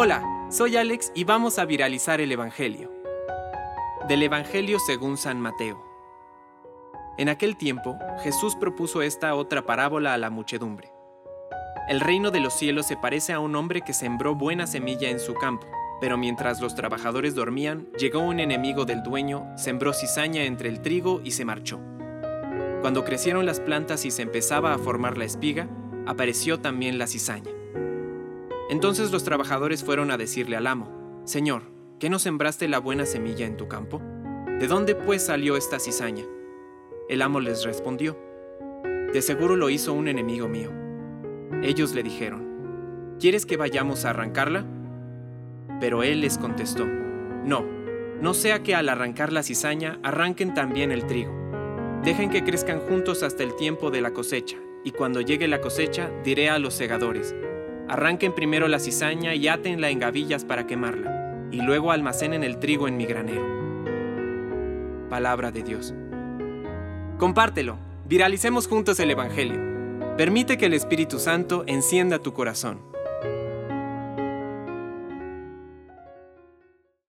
Hola, soy Alex y vamos a viralizar el Evangelio. Del Evangelio según San Mateo. En aquel tiempo, Jesús propuso esta otra parábola a la muchedumbre. El reino de los cielos se parece a un hombre que sembró buena semilla en su campo, pero mientras los trabajadores dormían, llegó un enemigo del dueño, sembró cizaña entre el trigo y se marchó. Cuando crecieron las plantas y se empezaba a formar la espiga, apareció también la cizaña. Entonces los trabajadores fueron a decirle al amo, Señor, ¿qué no sembraste la buena semilla en tu campo? ¿De dónde pues salió esta cizaña? El amo les respondió, De seguro lo hizo un enemigo mío. Ellos le dijeron, ¿Quieres que vayamos a arrancarla? Pero él les contestó, No, no sea que al arrancar la cizaña arranquen también el trigo. Dejen que crezcan juntos hasta el tiempo de la cosecha, y cuando llegue la cosecha diré a los segadores, Arranquen primero la cizaña y átenla en gavillas para quemarla, y luego almacenen el trigo en mi granero. Palabra de Dios. Compártelo, viralicemos juntos el Evangelio. Permite que el Espíritu Santo encienda tu corazón.